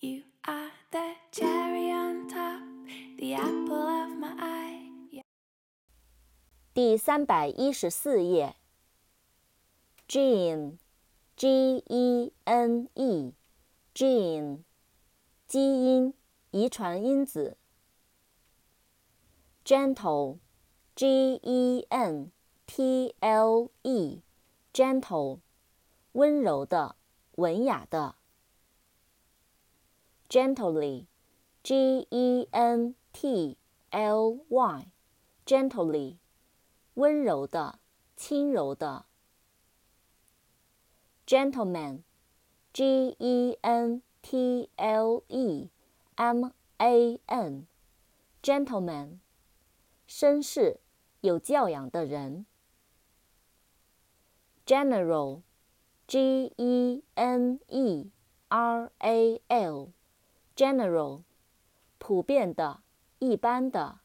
You are the cherry on top, the apple of my eye. Yeah. 第三百一十四页。gene，G-E-N-E，gene，基因、遗传因子。gentle，G-E-N-T-L-E，gentle，温柔的、文雅的。gently，G-E-N-T-L-Y，gently，温柔的、轻柔的。gentleman，G-E-N-T-L-E-M-A-N，gentleman，绅士、有教养的人。 General，普遍的、一般的。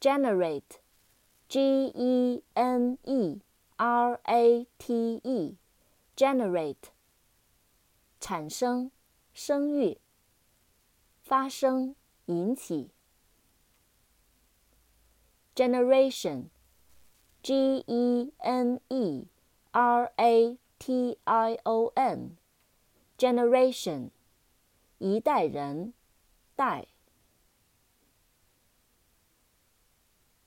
generate，G-E-N-E。R A T E，generate，产生、生育、发生、引起。Generation，G-E-N-E-R-A-T-I-O-N N，generation，一代人，代。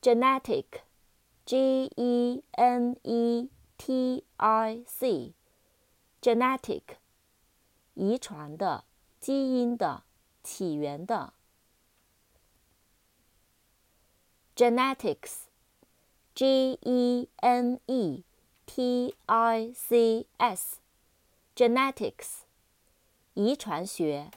genetic。G E N E T I C，genetic，遗传的、基因的、起源的。genetics，G E N E T I C S，genetics， 遗传学。